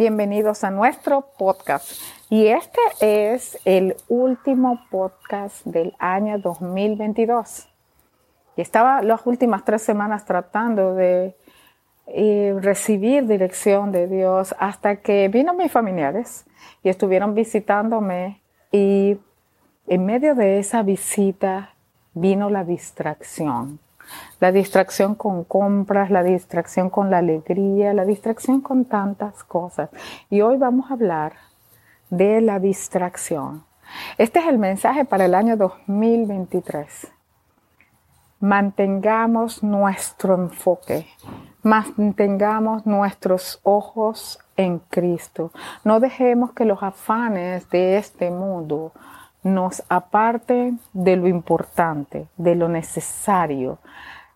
bienvenidos a nuestro podcast. Y este es el último podcast del año 2022. Y estaba las últimas tres semanas tratando de eh, recibir dirección de Dios hasta que vino mis familiares y estuvieron visitándome y en medio de esa visita vino la distracción. La distracción con compras, la distracción con la alegría, la distracción con tantas cosas. Y hoy vamos a hablar de la distracción. Este es el mensaje para el año 2023. Mantengamos nuestro enfoque, mantengamos nuestros ojos en Cristo. No dejemos que los afanes de este mundo nos aparten de lo importante, de lo necesario,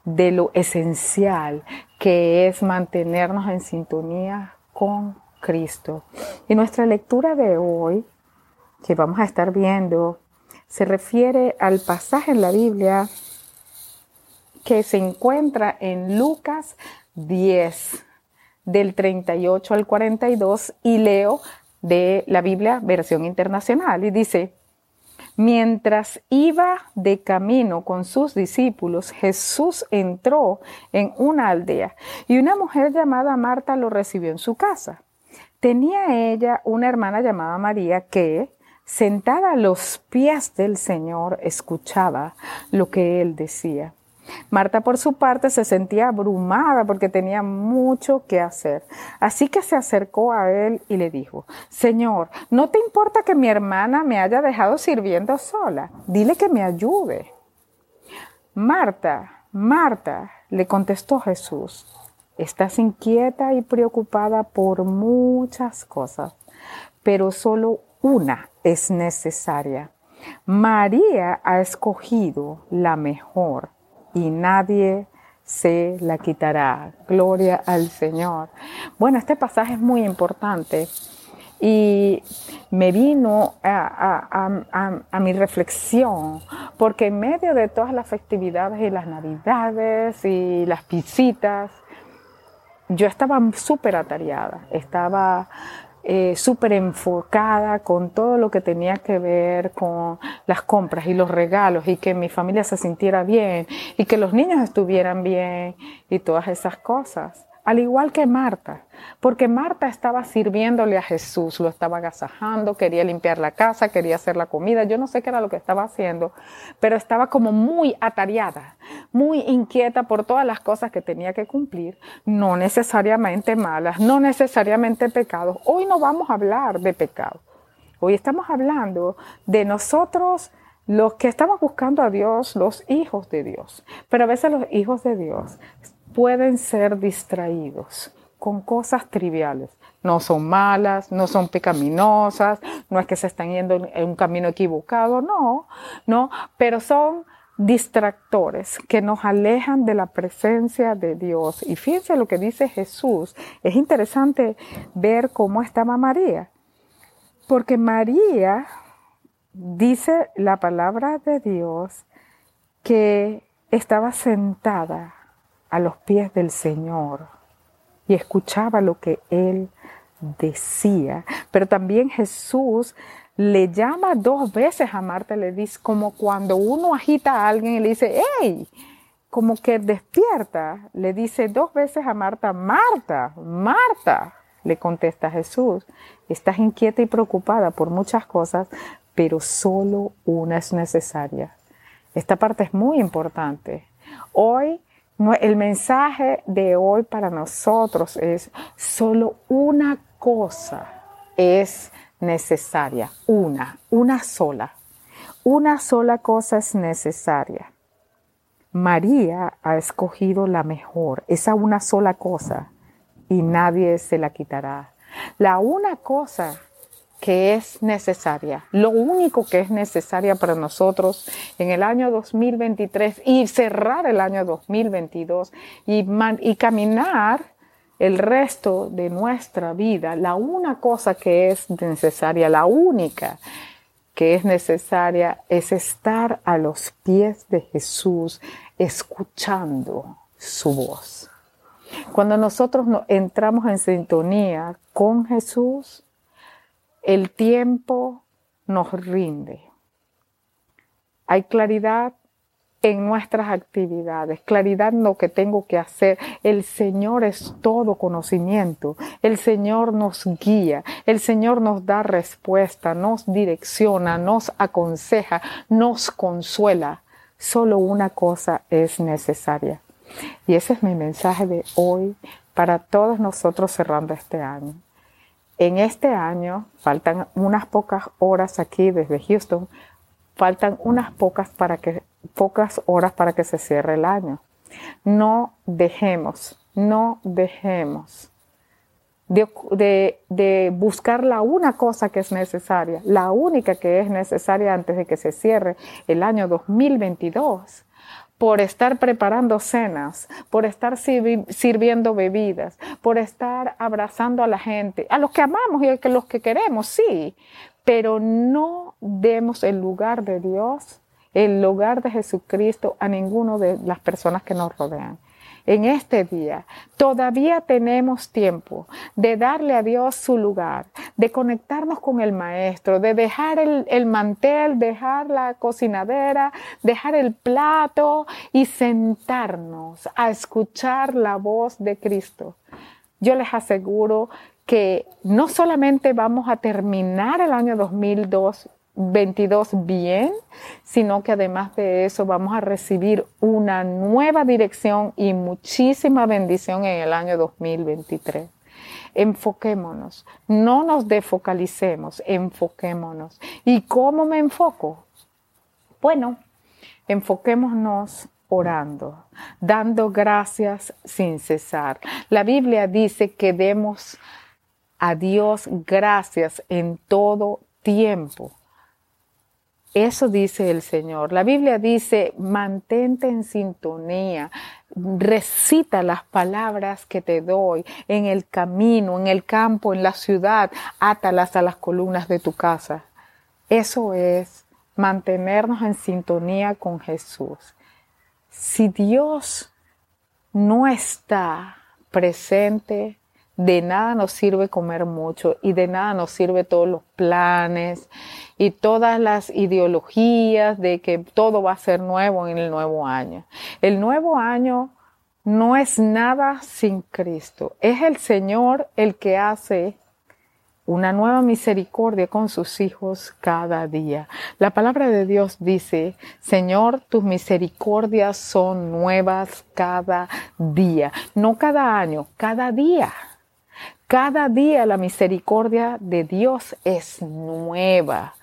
de lo esencial, que es mantenernos en sintonía con Cristo. Y nuestra lectura de hoy, que vamos a estar viendo, se refiere al pasaje en la Biblia que se encuentra en Lucas 10, del 38 al 42, y leo de la Biblia versión internacional. Y dice, Mientras iba de camino con sus discípulos, Jesús entró en una aldea y una mujer llamada Marta lo recibió en su casa. Tenía ella una hermana llamada María que, sentada a los pies del Señor, escuchaba lo que él decía. Marta, por su parte, se sentía abrumada porque tenía mucho que hacer. Así que se acercó a él y le dijo, Señor, ¿no te importa que mi hermana me haya dejado sirviendo sola? Dile que me ayude. Marta, Marta, le contestó Jesús, estás inquieta y preocupada por muchas cosas, pero solo una es necesaria. María ha escogido la mejor y nadie se la quitará. Gloria al Señor. Bueno, este pasaje es muy importante y me vino a, mi reflexión, porque en medio de todas las festividades y las navidades y las visitas, yo estaba súper atareada, estaba eh, súper enfocada con todo lo que tenía que ver con las compras y los regalos y que mi familia se sintiera bien y que los niños estuvieran bien y todas esas cosas al igual que Marta, porque Marta estaba sirviéndole a Jesús, lo estaba agasajando, quería limpiar la casa, quería hacer la comida, yo no sé qué era lo que estaba haciendo, pero estaba como muy atareada, muy inquieta por todas las cosas que tenía que cumplir, no necesariamente malas, no necesariamente pecados. Hoy no vamos a hablar de pecado, hoy estamos hablando de nosotros los que estamos buscando a Dios, los hijos de Dios. Pero a veces los hijos de Dios pueden ser distraídos con cosas triviales. No son malas, no son pecaminosas, no es que se están yendo en un camino equivocado, no, no, pero son distractores que nos alejan de la presencia de Dios. Y fíjense lo que dice Jesús. Es interesante ver cómo estaba María, porque María dice la palabra de Dios que estaba sentada a los pies del Señor y escuchaba lo que Él decía. Pero también Jesús le llama dos veces a Marta, le dice como cuando uno agita a alguien y le dice, ¡hey! Como que despierta, le dice dos veces a Marta, Marta, Marta, le contesta Jesús, estás inquieta y preocupada por muchas cosas, pero solo una es necesaria. Esta parte es muy importante. Hoy el mensaje de hoy para nosotros es solo una cosa es necesaria, una, una sola. Una sola cosa es necesaria. María ha escogido la mejor, esa una sola cosa, y nadie se la quitará. La una cosa que es necesaria, lo único que es necesaria para nosotros en el año 2023 y cerrar el año 2022 y, y caminar el resto de nuestra vida, la una cosa que es necesaria, la única que es necesaria es estar a los pies de Jesús escuchando su voz. Cuando nosotros entramos en sintonía con Jesús, el tiempo nos rinde. Hay claridad en nuestras actividades, claridad en lo que tengo que hacer. El Señor es todo conocimiento. El Señor nos guía. El Señor nos da respuesta, nos direcciona, nos aconseja, nos consuela. Solo una cosa es necesaria. Y ese es mi mensaje de hoy para todos nosotros cerrando este año. En este año faltan unas pocas horas aquí desde Houston, faltan unas pocas para que pocas horas para que se cierre el año. No dejemos, no dejemos de, buscar la una cosa que es necesaria, la única que es necesaria antes de que se cierre el año 2022 por estar preparando cenas, por estar sirviendo bebidas, por estar abrazando a la gente, a los que amamos y a los que queremos, sí, pero no demos el lugar de Dios, el lugar de Jesucristo a ninguno de las personas que nos rodean en este día, todavía tenemos tiempo de darle a Dios su lugar, de conectarnos con el Maestro, de dejar el, mantel, dejar la cocinadera, dejar el plato y sentarnos a escuchar la voz de Cristo. Yo les aseguro que no solamente vamos a terminar el año 2002 22 bien, sino que además de eso vamos a recibir una nueva dirección y muchísima bendición en el año 2023. Enfoquémonos, no nos defocalicemos, enfoquémonos. ¿Y cómo me enfoco? Bueno, enfoquémonos orando, dando gracias sin cesar. La Biblia dice que demos a Dios gracias en todo tiempo. Eso dice el Señor. La Biblia dice, mantente en sintonía, recita las palabras que te doy en el camino, en el campo, en la ciudad, átalas a las columnas de tu casa. Eso es mantenernos en sintonía con Jesús. Si Dios no está presente, de nada nos sirve comer mucho y de nada nos sirve todos los planes y todas las ideologías de que todo va a ser nuevo en el nuevo año. El nuevo año no es nada sin Cristo. Es el Señor el que hace una nueva misericordia con sus hijos cada día. La palabra de Dios dice, Señor, tus misericordias son nuevas cada día, no cada año, cada día. Cada día la misericordia de Dios es nueva.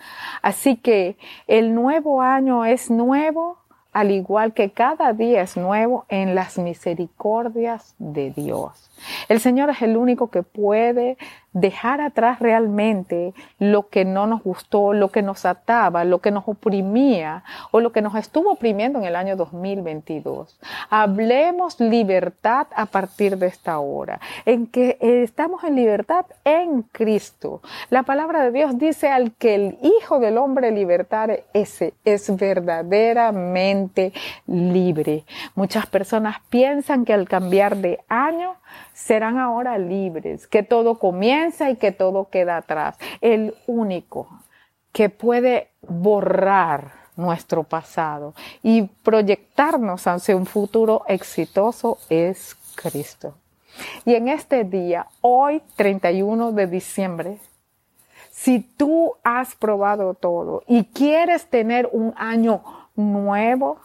Así que el nuevo año es nuevo, al igual que cada día es nuevo en las misericordias de Dios. El Señor es el único que puede dejar atrás realmente lo que no nos gustó, lo que nos ataba, lo que nos oprimía o lo que nos estuvo oprimiendo en el año 2022. Hablemos libertad a partir de esta hora, en que estamos en libertad en Cristo. La palabra de Dios dice al que el Hijo del Hombre libertare, ese es verdaderamente libre. Muchas personas piensan que al cambiar de año serán ahora libres, que todo comienza y que todo queda atrás. El único que puede borrar nuestro pasado y proyectarnos hacia un futuro exitoso es Cristo. Y en este día, hoy 31 de diciembre, si tú has probado todo y quieres tener un año nuevo,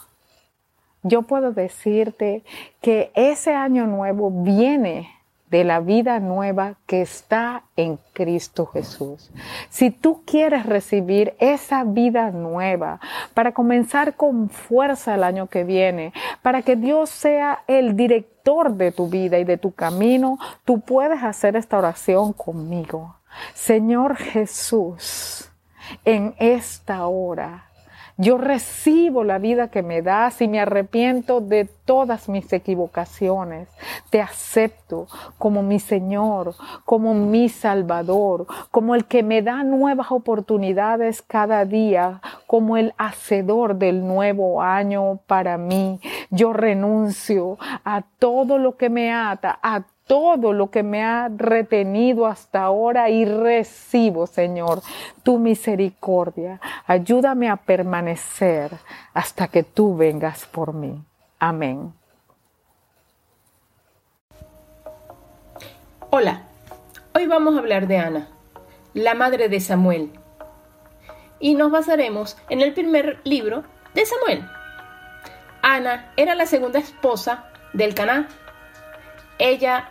yo puedo decirte que ese año nuevo viene de la vida nueva que está en Cristo Jesús. Si tú quieres recibir esa vida nueva para comenzar con fuerza el año que viene, para que Dios sea el director de tu vida y de tu camino, tú puedes hacer esta oración conmigo. Señor Jesús, en esta hora, yo recibo la vida que me das y me arrepiento de todas mis equivocaciones. Te acepto como mi Señor, como mi Salvador, como el que me da nuevas oportunidades cada día, como el hacedor del nuevo año para mí. Yo renuncio a todo lo que me ata, a todo lo que me ha retenido hasta ahora y recibo, Señor, tu misericordia. Ayúdame a permanecer hasta que tú vengas por mí. Amén. Hola, hoy vamos a hablar de Ana, la madre de Samuel. Y nos basaremos en el primer libro de Samuel. Ana era la segunda esposa del Caná. Ella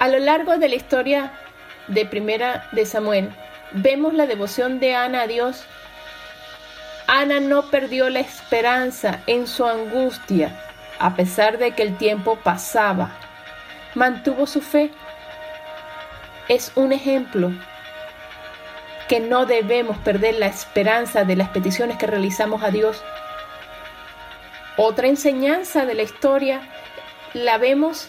A lo largo de la historia de Primera de Samuel, vemos la devoción de Ana a Dios. Ana no perdió la esperanza en su angustia a pesar de que el tiempo pasaba, mantuvo su fe. Es un ejemplo que no debemos perder la esperanza de las peticiones que realizamos a Dios. Otra enseñanza de la historia la vemos